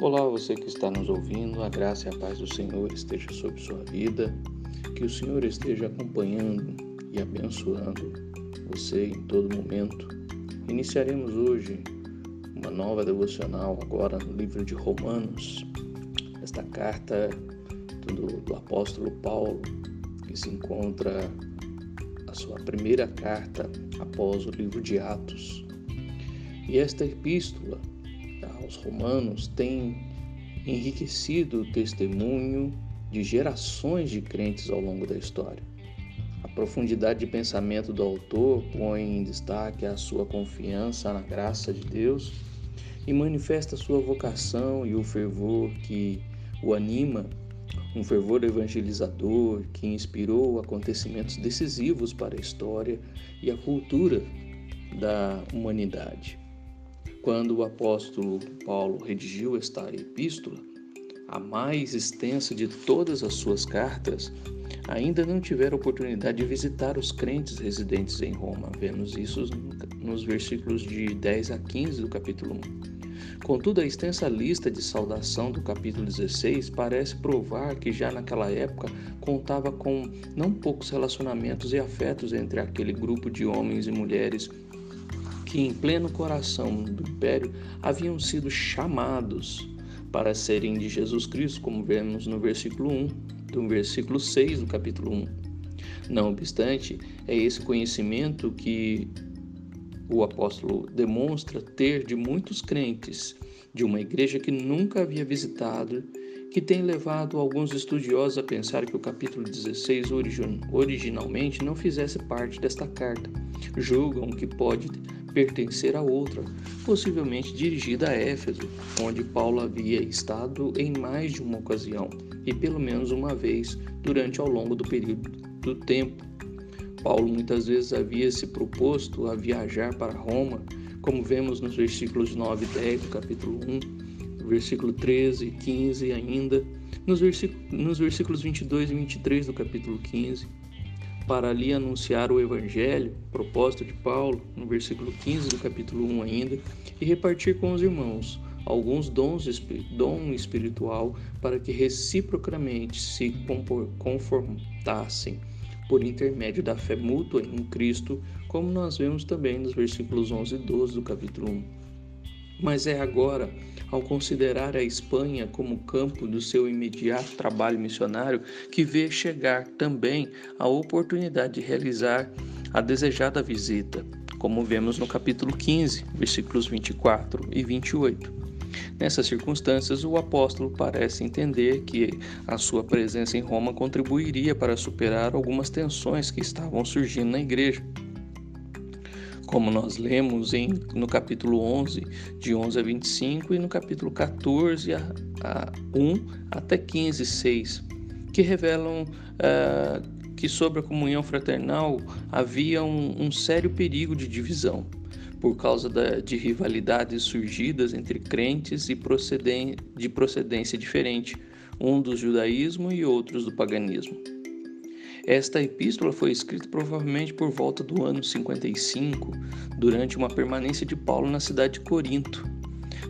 Olá, você que está nos ouvindo, a graça e a paz do Senhor esteja sobre sua vida, que o Senhor esteja acompanhando e abençoando você em todo momento. Iniciaremos hoje uma nova devocional agora no livro de Romanos, esta carta do, do apóstolo Paulo, que se encontra a sua primeira carta após o livro de Atos. E esta epístola aos Romanos tem enriquecido o testemunho de gerações de crentes ao longo da história. A profundidade de pensamento do autor põe em destaque a sua confiança na graça de Deus e manifesta sua vocação e o fervor que o anima, um fervor evangelizador que inspirou acontecimentos decisivos para a história e a cultura da humanidade. Quando o apóstolo Paulo redigiu esta epístola, a mais extensa de todas as suas cartas, ainda não tiveram oportunidade de visitar os crentes residentes em Roma. Vemos isso nos versículos de 10 a 15 do capítulo 1. Contudo, a extensa lista de saudação do capítulo 16 parece provar que já naquela época contava com não poucos relacionamentos e afetos entre aquele grupo de homens e mulheres que em pleno coração do império haviam sido chamados para serem de Jesus Cristo, como vemos no versículo 1, do versículo 6 do capítulo 1. Não obstante, é esse conhecimento que o apóstolo demonstra ter de muitos crentes de uma igreja que nunca havia visitado, que tem levado alguns estudiosos a pensar que o capítulo 16 originalmente não fizesse parte desta carta. Julgam que pode pertencer a outra, possivelmente dirigida a Éfeso, onde Paulo havia estado em mais de uma ocasião e pelo menos uma vez durante ao longo do período do tempo. Paulo muitas vezes havia se proposto a viajar para Roma, como vemos nos versículos 9 e 10 do capítulo 1, versículo 13 e 15 ainda, nos, nos versículos 22 e 23 do capítulo 15 para ali anunciar o Evangelho, propósito de Paulo, no versículo 15 do capítulo 1 ainda, e repartir com os irmãos alguns dons dom espiritual para que reciprocamente se confortassem por intermédio da fé mútua em Cristo, como nós vemos também nos versículos 11 e 12 do capítulo 1. Mas é agora ao considerar a Espanha como campo do seu imediato trabalho missionário, que vê chegar também a oportunidade de realizar a desejada visita, como vemos no capítulo 15, versículos 24 e 28. Nessas circunstâncias, o apóstolo parece entender que a sua presença em Roma contribuiria para superar algumas tensões que estavam surgindo na igreja como nós lemos em, no capítulo 11, de 11 a 25, e no capítulo 14, a, a 1 até 15, 6, que revelam uh, que sobre a comunhão fraternal havia um, um sério perigo de divisão, por causa da, de rivalidades surgidas entre crentes e proceden de procedência diferente, um do judaísmo e outros do paganismo. Esta epístola foi escrita provavelmente por volta do ano 55, durante uma permanência de Paulo na cidade de Corinto.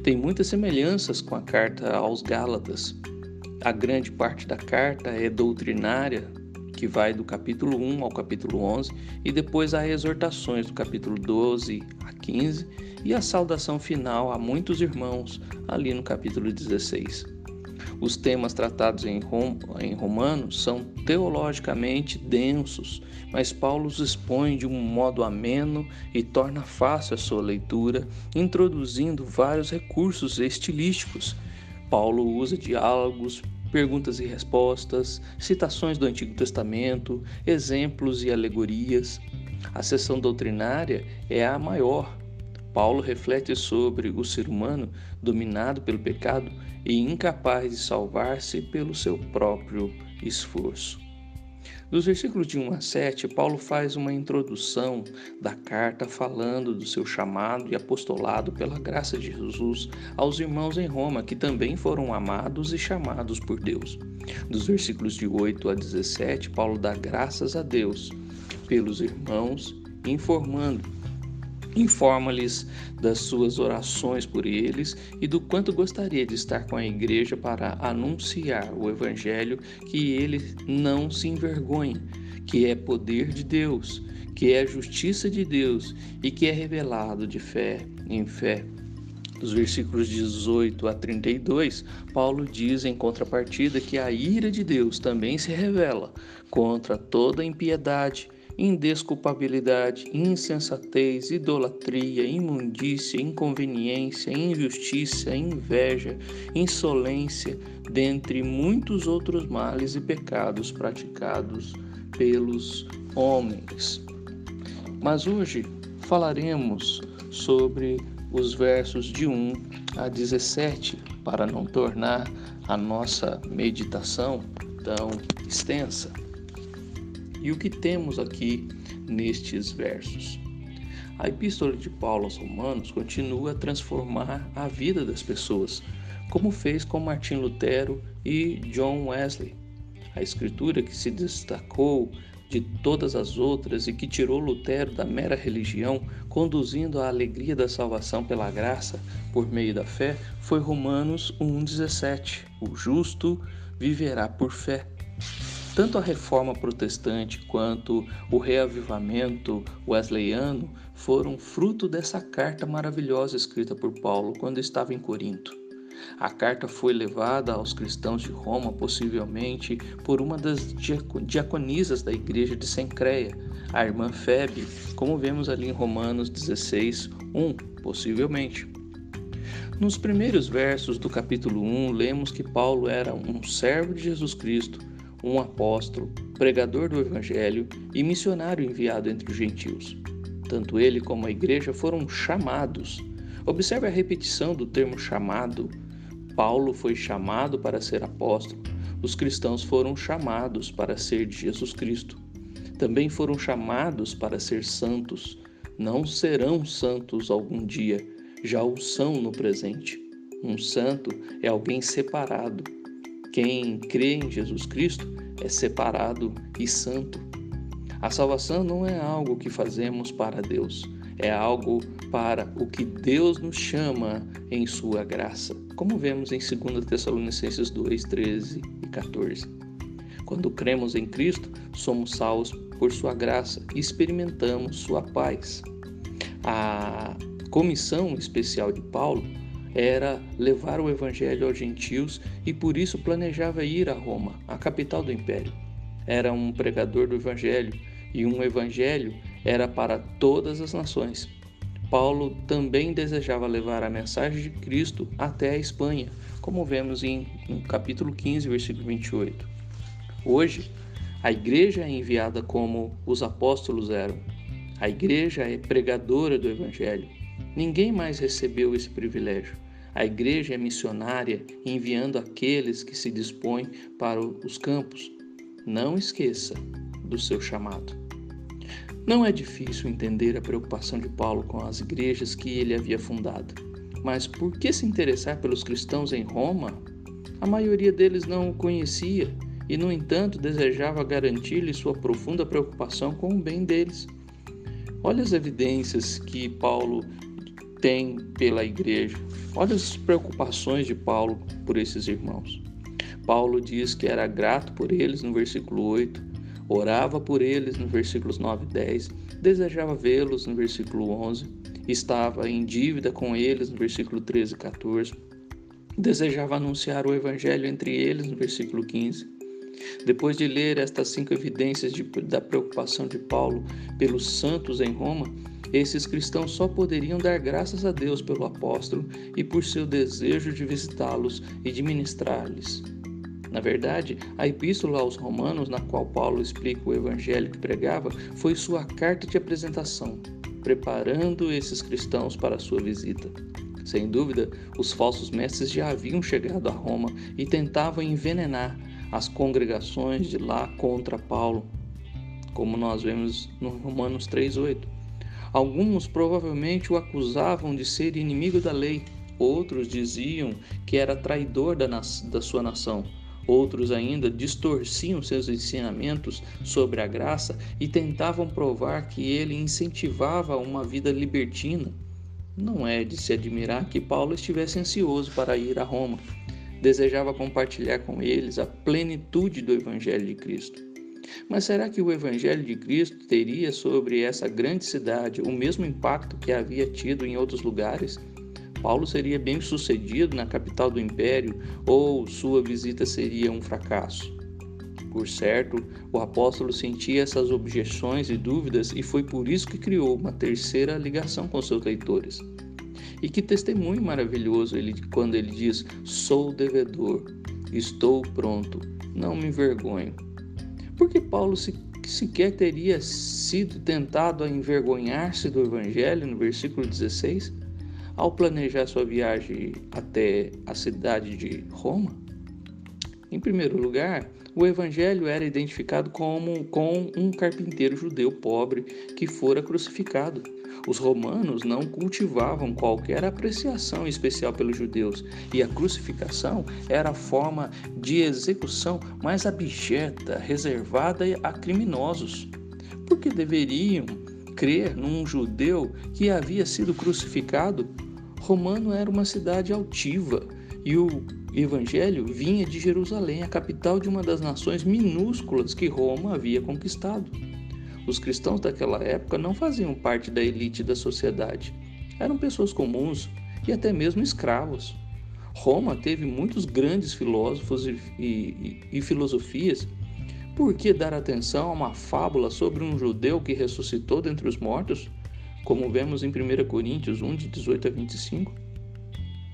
Tem muitas semelhanças com a carta aos Gálatas. A grande parte da carta é doutrinária, que vai do capítulo 1 ao capítulo 11, e depois há exortações do capítulo 12 a 15 e a saudação final a muitos irmãos ali no capítulo 16. Os temas tratados em, Rom, em Romanos são teologicamente densos, mas Paulo os expõe de um modo ameno e torna fácil a sua leitura, introduzindo vários recursos estilísticos. Paulo usa diálogos, perguntas e respostas, citações do Antigo Testamento, exemplos e alegorias. A sessão doutrinária é a maior, Paulo reflete sobre o ser humano dominado pelo pecado e incapaz de salvar-se pelo seu próprio esforço. Dos versículos de 1 a 7, Paulo faz uma introdução da carta falando do seu chamado e apostolado pela graça de Jesus aos irmãos em Roma, que também foram amados e chamados por Deus. Dos versículos de 8 a 17, Paulo dá graças a Deus pelos irmãos, informando Informa-lhes das suas orações por eles e do quanto gostaria de estar com a igreja para anunciar o Evangelho que ele não se envergonhe, que é poder de Deus, que é justiça de Deus e que é revelado de fé em fé. Dos versículos 18 a 32, Paulo diz em contrapartida que a ira de Deus também se revela contra toda impiedade indesculpabilidade, insensatez, idolatria, imundícia, inconveniência, injustiça, inveja, insolência, dentre muitos outros males e pecados praticados pelos homens. Mas hoje falaremos sobre os versos de 1 a 17 para não tornar a nossa meditação tão extensa. E o que temos aqui nestes versos? A epístola de Paulo aos Romanos continua a transformar a vida das pessoas, como fez com Martim Lutero e John Wesley. A escritura que se destacou de todas as outras e que tirou Lutero da mera religião, conduzindo à alegria da salvação pela graça por meio da fé, foi Romanos 1,17: O justo viverá por fé. Tanto a reforma protestante quanto o reavivamento wesleyano foram fruto dessa carta maravilhosa escrita por Paulo quando estava em Corinto. A carta foi levada aos cristãos de Roma, possivelmente por uma das diaconisas da igreja de Sencreia, a irmã Febe, como vemos ali em Romanos 16, 1, possivelmente. Nos primeiros versos do capítulo 1, lemos que Paulo era um servo de Jesus Cristo um apóstolo, pregador do Evangelho e missionário enviado entre os gentios. Tanto ele como a igreja foram chamados. Observe a repetição do termo chamado. Paulo foi chamado para ser apóstolo. Os cristãos foram chamados para ser de Jesus Cristo. Também foram chamados para ser santos. Não serão santos algum dia, já o são no presente. Um santo é alguém separado, quem crê em Jesus Cristo é separado e santo. A salvação não é algo que fazemos para Deus, é algo para o que Deus nos chama em sua graça, como vemos em 2 Tessalonicenses 2, 13 e 14. Quando cremos em Cristo, somos salvos por sua graça e experimentamos sua paz. A comissão especial de Paulo era levar o evangelho aos gentios e por isso planejava ir a Roma, a capital do império. Era um pregador do evangelho e um evangelho era para todas as nações. Paulo também desejava levar a mensagem de Cristo até a Espanha, como vemos em, capítulo 15, versículo 28. Hoje, a igreja é enviada como os apóstolos eram. A igreja é pregadora do evangelho. Ninguém mais recebeu esse privilégio. A igreja é missionária enviando aqueles que se dispõem para os campos. Não esqueça do seu chamado. Não é difícil entender a preocupação de Paulo com as igrejas que ele havia fundado. Mas por que se interessar pelos cristãos em Roma? A maioria deles não o conhecia e, no entanto, desejava garantir-lhe sua profunda preocupação com o bem deles. Olha as evidências que Paulo tem pela igreja. Olha as preocupações de Paulo por esses irmãos. Paulo diz que era grato por eles no versículo 8, orava por eles no versículos 9 e 10, desejava vê-los no versículo 11, estava em dívida com eles no versículo 13 e 14, desejava anunciar o evangelho entre eles no versículo 15. Depois de ler estas cinco evidências de, da preocupação de Paulo pelos santos em Roma, esses cristãos só poderiam dar graças a Deus pelo apóstolo e por seu desejo de visitá-los e de ministrar-lhes. Na verdade, a epístola aos Romanos, na qual Paulo explica o evangelho que pregava, foi sua carta de apresentação, preparando esses cristãos para a sua visita. Sem dúvida, os falsos mestres já haviam chegado a Roma e tentavam envenenar as congregações de lá contra Paulo, como nós vemos no Romanos 3:8. Alguns provavelmente o acusavam de ser inimigo da lei, outros diziam que era traidor da, da sua nação. Outros ainda distorciam seus ensinamentos sobre a graça e tentavam provar que ele incentivava uma vida libertina. Não é de se admirar que Paulo estivesse ansioso para ir a Roma. Desejava compartilhar com eles a plenitude do Evangelho de Cristo. Mas será que o Evangelho de Cristo teria sobre essa grande cidade o mesmo impacto que havia tido em outros lugares? Paulo seria bem sucedido na capital do império ou sua visita seria um fracasso? Por certo, o apóstolo sentia essas objeções e dúvidas e foi por isso que criou uma terceira ligação com seus leitores. E que testemunho maravilhoso ele quando ele diz: "Sou devedor, estou pronto, não me envergonho". Porque Paulo se, sequer teria sido tentado a envergonhar-se do evangelho no versículo 16? ao planejar sua viagem até a cidade de Roma? Em primeiro lugar, o evangelho era identificado como com um carpinteiro judeu pobre que fora crucificado. Os romanos não cultivavam qualquer apreciação especial pelos judeus, e a crucificação era a forma de execução mais abjeta, reservada a criminosos. Porque deveriam crer num judeu que havia sido crucificado Romano era uma cidade altiva e o evangelho vinha de Jerusalém, a capital de uma das nações minúsculas que Roma havia conquistado. Os cristãos daquela época não faziam parte da elite da sociedade. Eram pessoas comuns e até mesmo escravos. Roma teve muitos grandes filósofos e, e, e filosofias. Por que dar atenção a uma fábula sobre um judeu que ressuscitou dentre os mortos? como vemos em 1 Coríntios 1, de 18 a 25.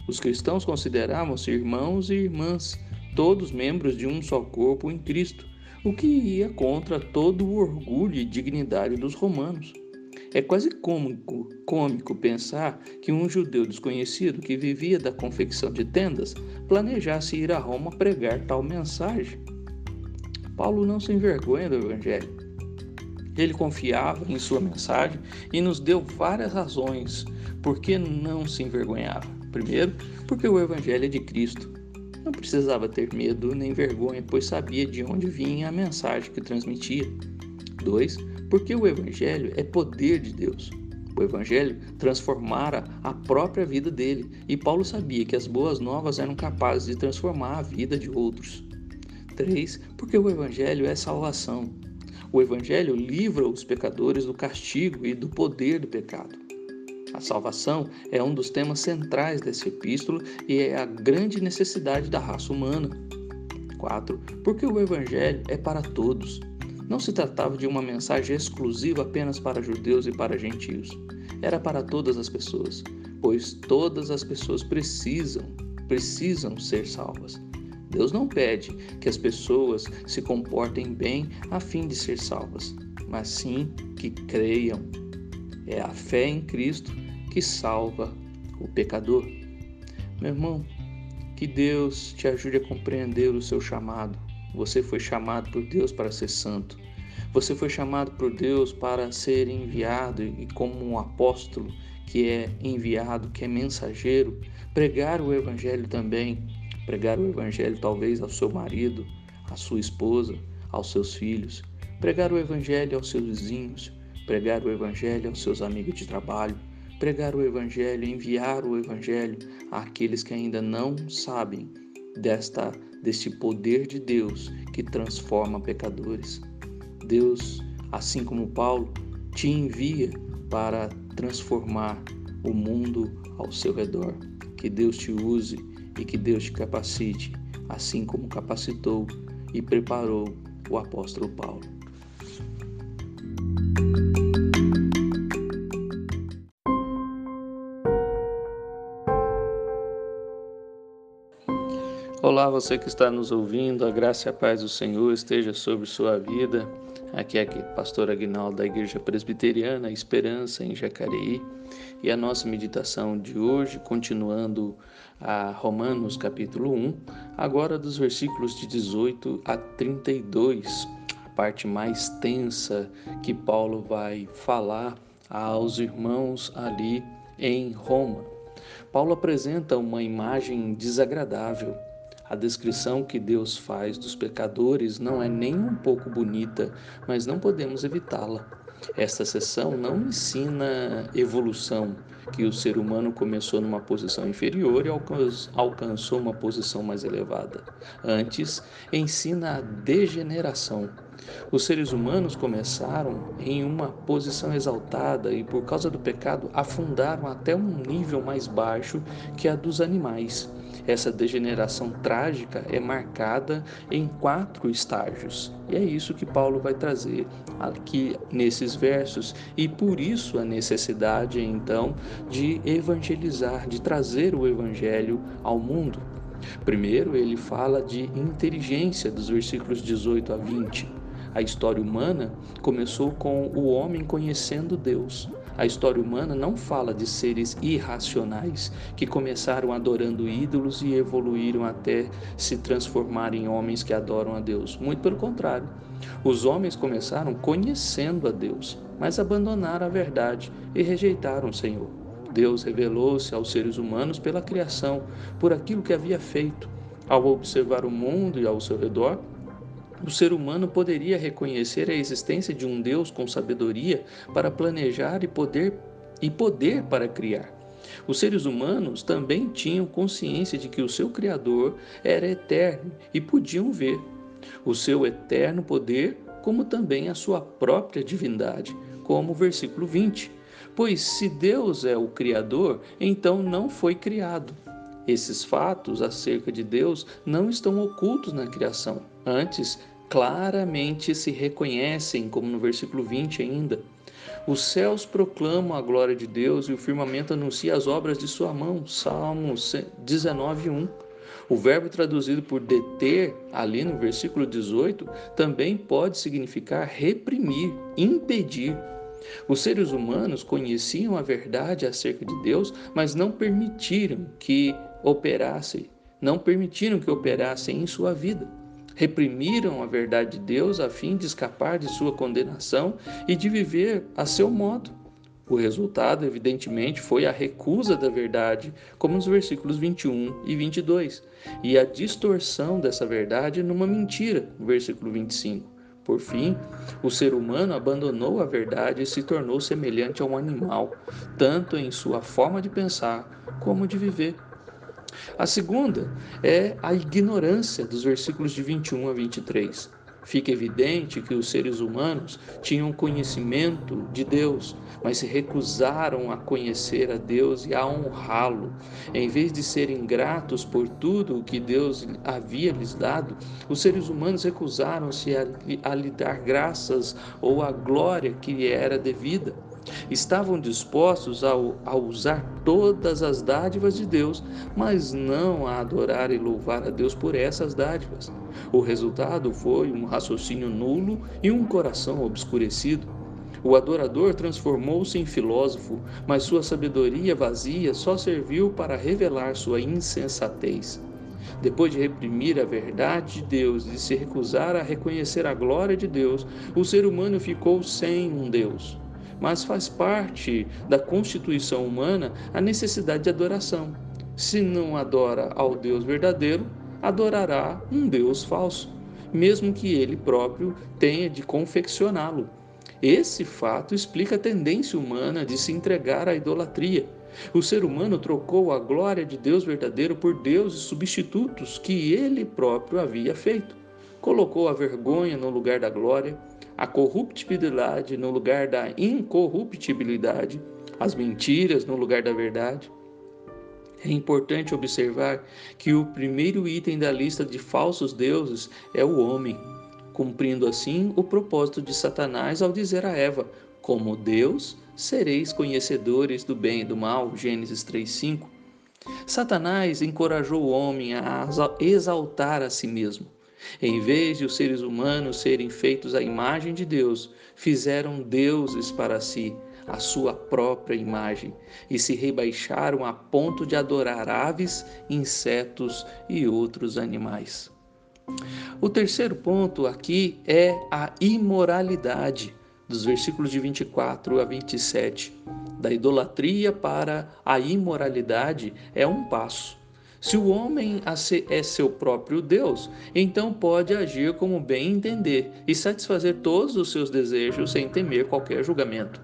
Os cristãos consideravam-se irmãos e irmãs, todos membros de um só corpo em Cristo, o que ia contra todo o orgulho e dignidade dos romanos. É quase cômico, cômico pensar que um judeu desconhecido que vivia da confecção de tendas planejasse ir a Roma pregar tal mensagem. Paulo não se envergonha do Evangelho. Ele confiava em sua mensagem e nos deu várias razões por que não se envergonhava. Primeiro, porque o Evangelho é de Cristo. Não precisava ter medo nem vergonha, pois sabia de onde vinha a mensagem que transmitia. Dois, porque o Evangelho é poder de Deus. O Evangelho transformara a própria vida dele, e Paulo sabia que as boas novas eram capazes de transformar a vida de outros. 3. Porque o Evangelho é salvação. O Evangelho livra os pecadores do castigo e do poder do pecado. A salvação é um dos temas centrais desse epístolo e é a grande necessidade da raça humana. 4. Porque o Evangelho é para todos. Não se tratava de uma mensagem exclusiva apenas para judeus e para gentios. Era para todas as pessoas, pois todas as pessoas precisam, precisam ser salvas. Deus não pede que as pessoas se comportem bem a fim de ser salvas, mas sim que creiam. É a fé em Cristo que salva o pecador. Meu irmão, que Deus te ajude a compreender o seu chamado. Você foi chamado por Deus para ser santo. Você foi chamado por Deus para ser enviado e, como um apóstolo que é enviado, que é mensageiro, pregar o Evangelho também pregar o Evangelho talvez ao seu marido, à sua esposa, aos seus filhos, pregar o Evangelho aos seus vizinhos, pregar o Evangelho aos seus amigos de trabalho, pregar o Evangelho, enviar o Evangelho àqueles que ainda não sabem desta deste poder de Deus que transforma pecadores. Deus, assim como Paulo, te envia para transformar o mundo ao seu redor. Que Deus te use e que Deus te capacite, assim como capacitou e preparou o apóstolo Paulo. Olá, você que está nos ouvindo, a graça e a paz do Senhor esteja sobre sua vida. Aqui é o pastor Aguinaldo da Igreja Presbiteriana Esperança em Jacareí e a nossa meditação de hoje, continuando a Romanos capítulo 1, agora dos versículos de 18 a 32, a parte mais tensa que Paulo vai falar aos irmãos ali em Roma. Paulo apresenta uma imagem desagradável A descrição que Deus faz dos pecadores não é nem um pouco bonita, mas não podemos evitá-la. Esta sessão não ensina evolução, que o ser humano começou numa posição inferior e alcançou uma posição mais elevada. Antes, ensina a degeneração. Os seres humanos começaram em uma posição exaltada e, por causa do pecado, afundaram até um nível mais baixo que a dos animais. Essa degeneração trágica é marcada em quatro estágios. E é isso que Paulo vai trazer aqui nesses versos, e por isso a necessidade então de evangelizar, de trazer o evangelho ao mundo. Primeiro, ele fala de inteligência, dos versículos 18 a 20. A história humana começou com o homem conhecendo Deus. A história humana não fala de seres irracionais que começaram adorando ídolos e evoluíram até se transformar em homens que adoram a Deus. Muito pelo contrário. Os homens começaram conhecendo a Deus, mas abandonaram a verdade e rejeitaram o Senhor. Deus revelou-se aos seres humanos pela criação, por aquilo que havia feito. Ao observar o mundo e ao seu redor, o ser humano poderia reconhecer a existência de um Deus com sabedoria para planejar e poder e poder para criar. Os seres humanos também tinham consciência de que o seu Criador era eterno e podiam ver o seu eterno poder, como também a sua própria divindade, como o versículo 20. Pois se Deus é o Criador, então não foi criado. Esses fatos acerca de Deus não estão ocultos na criação. Antes, claramente se reconhecem, como no versículo 20 ainda. Os céus proclamam a glória de Deus e o firmamento anuncia as obras de sua mão. Salmo 19, 1. O verbo traduzido por deter, ali no versículo 18, também pode significar reprimir, impedir. Os seres humanos conheciam a verdade acerca de Deus, mas não permitiram que operasse, não permitiram que operassem em sua vida. Reprimiram a verdade de Deus a fim de escapar de sua condenação e de viver a seu modo. O resultado, evidentemente, foi a recusa da verdade, como nos versículos 21 e 22, e a distorção dessa verdade numa mentira, no versículo 25. Por fim, o ser humano abandonou a verdade e se tornou semelhante a um animal, tanto em sua forma de pensar como de viver. A segunda é a ignorância dos versículos de 21 a 23. Fica evidente que os seres humanos tinham conhecimento de Deus, mas se recusaram a conhecer a Deus e a honrá-lo. Em vez de serem gratos por tudo o que Deus havia lhes dado, os seres humanos recusaram-se a, a lhe dar graças ou a glória que lhe era devida. Estavam dispostos a, a usar todas as dádivas de Deus, mas não a adorar e louvar a Deus por essas dádivas. O resultado foi um raciocínio nulo e um coração obscurecido. O adorador transformou-se em filósofo, mas sua sabedoria vazia só serviu para revelar sua insensatez. Depois de reprimir a verdade de Deus e se recusar a reconhecer a glória de Deus, o ser humano ficou sem um Deus mas faz parte da constituição humana a necessidade de adoração. Se não adora ao Deus verdadeiro, adorará um Deus falso, mesmo que ele próprio tenha de confeccioná-lo. Esse fato explica a tendência humana de se entregar à idolatria. O ser humano trocou a glória de Deus verdadeiro por deuses substitutos que ele próprio havia feito. Colocou a vergonha no lugar da glória, a corruptibilidade no lugar da incorruptibilidade, as mentiras no lugar da verdade. É importante observar que o primeiro item da lista de falsos deuses é o homem, cumprindo assim o propósito de Satanás ao dizer a Eva: Como Deus, sereis conhecedores do bem e do mal. Gênesis 3:5. Satanás encorajou o homem a exaltar a si mesmo. Em vez de os seres humanos serem feitos à imagem de Deus, fizeram deuses para si, a sua própria imagem, e se rebaixaram a ponto de adorar aves, insetos e outros animais. O terceiro ponto aqui é a imoralidade, dos versículos de 24 a 27. Da idolatria para a imoralidade é um passo Se o homem é seu próprio Deus, então pode agir como bem entender e satisfazer todos os seus desejos sem temer qualquer julgamento.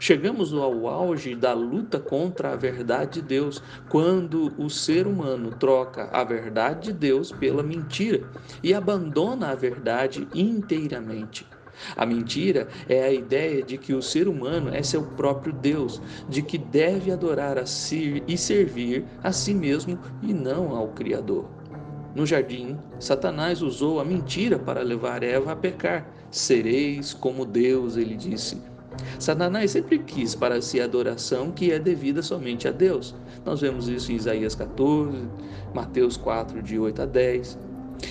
Chegamos ao auge da luta contra a verdade de Deus, quando o ser humano troca a verdade de Deus pela mentira e abandona a verdade inteiramente. A mentira é a ideia de que o ser humano é seu próprio Deus, de que deve adorar a si e servir a si mesmo e não ao Criador. No jardim, Satanás usou a mentira para levar Eva a pecar. Sereis como Deus, ele disse. Satanás sempre quis para si a adoração que é devida somente a Deus. Nós vemos isso em Isaías 14, Mateus 4, de 8 a 10.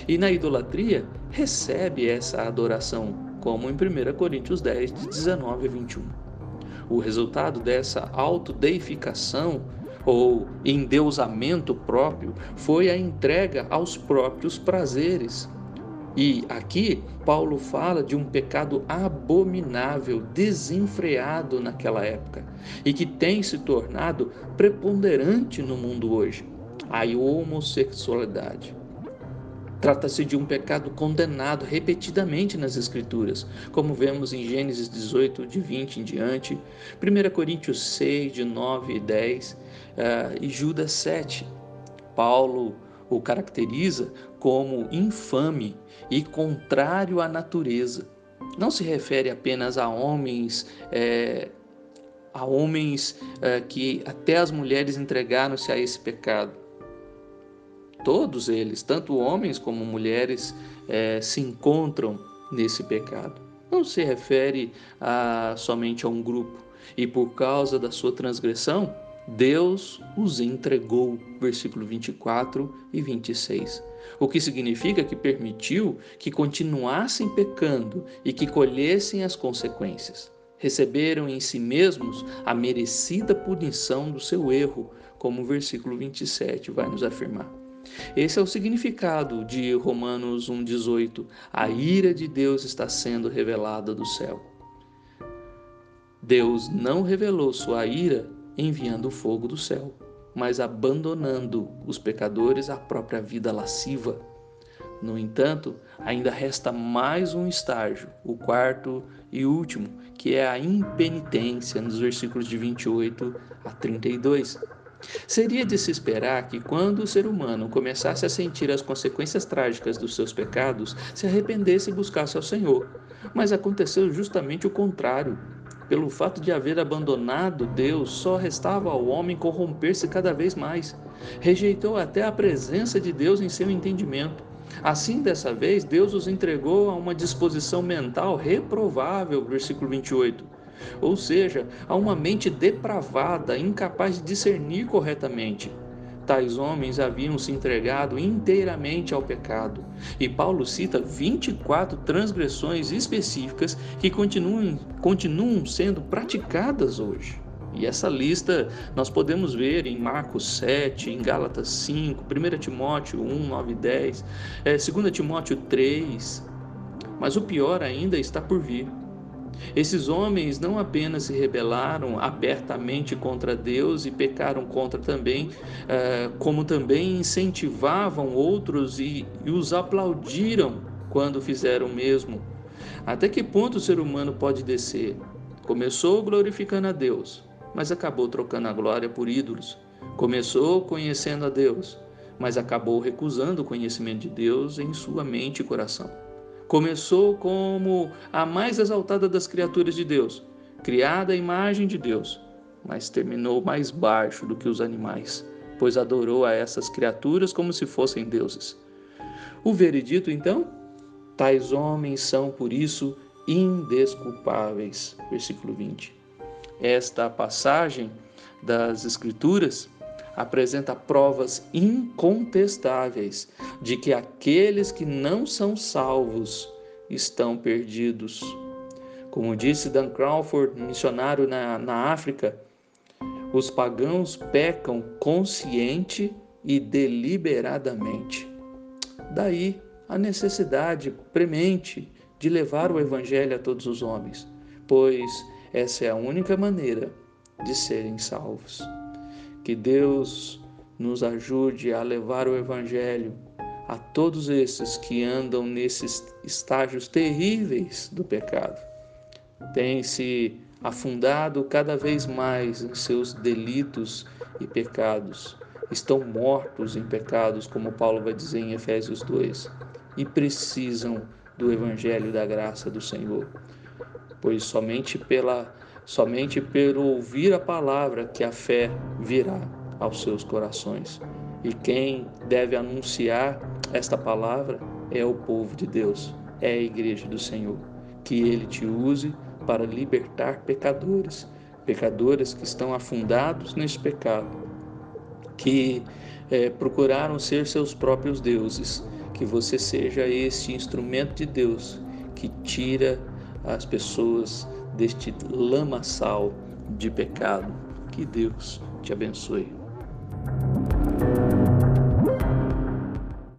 E na idolatria, recebe essa adoração como em 1 Coríntios 10, de 19 a 21. O resultado dessa autodeificação ou endeusamento próprio foi a entrega aos próprios prazeres. E aqui Paulo fala de um pecado abominável, desenfreado naquela época e que tem se tornado preponderante no mundo hoje a homossexualidade. Trata-se de um pecado condenado repetidamente nas Escrituras, como vemos em Gênesis 18, de 20 em diante, 1 Coríntios 6, de 9 e 10 uh, eh, e Judas 7. Paulo o caracteriza como infame e contrário à natureza. Não se refere apenas a homens. É, a homens é, que até as mulheres entregaram-se a esse pecado Todos eles, tanto homens como mulheres, é, se encontram nesse pecado. Não se refere a, somente a um grupo. E por causa da sua transgressão, Deus os entregou. Versículo 24 e 26. O que significa que permitiu que continuassem pecando e que colhessem as consequências. Receberam em si mesmos a merecida punição do seu erro, como o versículo 27 vai nos afirmar. Esse é o significado de Romanos 1,18. A ira de Deus está sendo revelada do céu. Deus não revelou sua ira enviando o fogo do céu, mas abandonando os pecadores à própria vida lasciva. No entanto, ainda resta mais um estágio, o quarto e último, que é a impenitência, nos versículos de 28 a 32. Seria de se esperar que, quando o ser humano começasse a sentir as consequências trágicas dos seus pecados, se arrependesse e buscasse ao Senhor. Mas aconteceu justamente o contrário. Pelo fato de haver abandonado Deus, só restava ao homem corromper-se cada vez mais. Rejeitou até a presença de Deus em seu entendimento. Assim, dessa vez, Deus os entregou a uma disposição mental reprovável, versículo 28 ou seja, a uma mente depravada, incapaz de discernir corretamente. Tais homens haviam se entregado inteiramente ao pecado. E Paulo cita 24 transgressões específicas que continuam, continuam sendo praticadas hoje. E essa lista nós podemos ver em Marcos 7, em Gálatas 5, 1 Timóteo 1, 9 e 10, 2 Timóteo 3. Mas o pior ainda está por vir. Esses homens não apenas se rebelaram abertamente contra Deus e pecaram contra também, eh, como também incentivavam outros e, e os aplaudiram quando fizeram o mesmo. Até que ponto o ser humano pode descer? Começou glorificando a Deus, mas acabou trocando a glória por ídolos. Começou conhecendo a Deus, mas acabou recusando o conhecimento de Deus em sua mente e coração. Começou como a mais exaltada das criaturas de Deus, criada à imagem de Deus, mas terminou mais baixo do que os animais, pois adorou a essas criaturas como se fossem deuses. O veredito, então? Tais homens são, por isso, indesculpáveis. Versículo 20. Esta passagem das Escrituras apresenta provas incontestáveis de que aqueles que não são salvos estão perdidos. Como disse Dan Crawford, missionário na, na África, os pagãos pecam consciente e deliberadamente. Daí a necessidade premente de levar o Evangelho a todos os homens, pois essa é a única maneira de serem salvos. Que Deus nos ajude a levar o Evangelho a todos esses que andam nesses estágios terríveis do pecado. Tem se afundado cada vez mais em seus delitos e pecados. Estão mortos em pecados, como Paulo vai dizer em Efésios 2, e precisam do evangelho da graça do Senhor. Pois somente pela somente pelo ouvir a palavra que a fé virá aos seus corações. E quem deve anunciar esta palavra é o povo de Deus, é a igreja do Senhor. Que ele te use para libertar pecadores, pecadores que estão afundados nesse pecado, que é, procuraram ser seus próprios deuses. Que você seja esse instrumento de Deus que tira as pessoas deste lamaçal de pecado. Que Deus te abençoe.